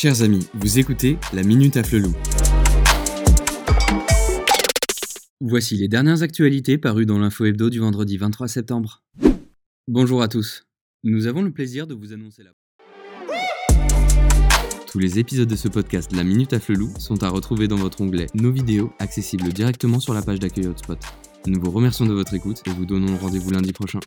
Chers amis, vous écoutez la Minute à Flelou. Voici les dernières actualités parues dans l'info hebdo du vendredi 23 septembre. Bonjour à tous. Nous avons le plaisir de vous annoncer la... Tous les épisodes de ce podcast La Minute à Flelou sont à retrouver dans votre onglet Nos vidéos, accessibles directement sur la page d'accueil Hotspot. Nous vous remercions de votre écoute et vous donnons rendez-vous lundi prochain.